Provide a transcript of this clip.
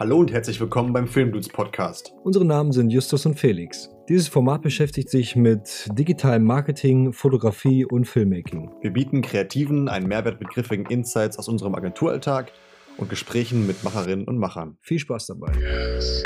Hallo und herzlich willkommen beim Filmdudes Podcast. Unsere Namen sind Justus und Felix. Dieses Format beschäftigt sich mit digitalem Marketing, Fotografie und Filmmaking. Wir bieten Kreativen einen Mehrwert mit griffigen Insights aus unserem Agenturalltag und Gesprächen mit Macherinnen und Machern. Viel Spaß dabei. Yes.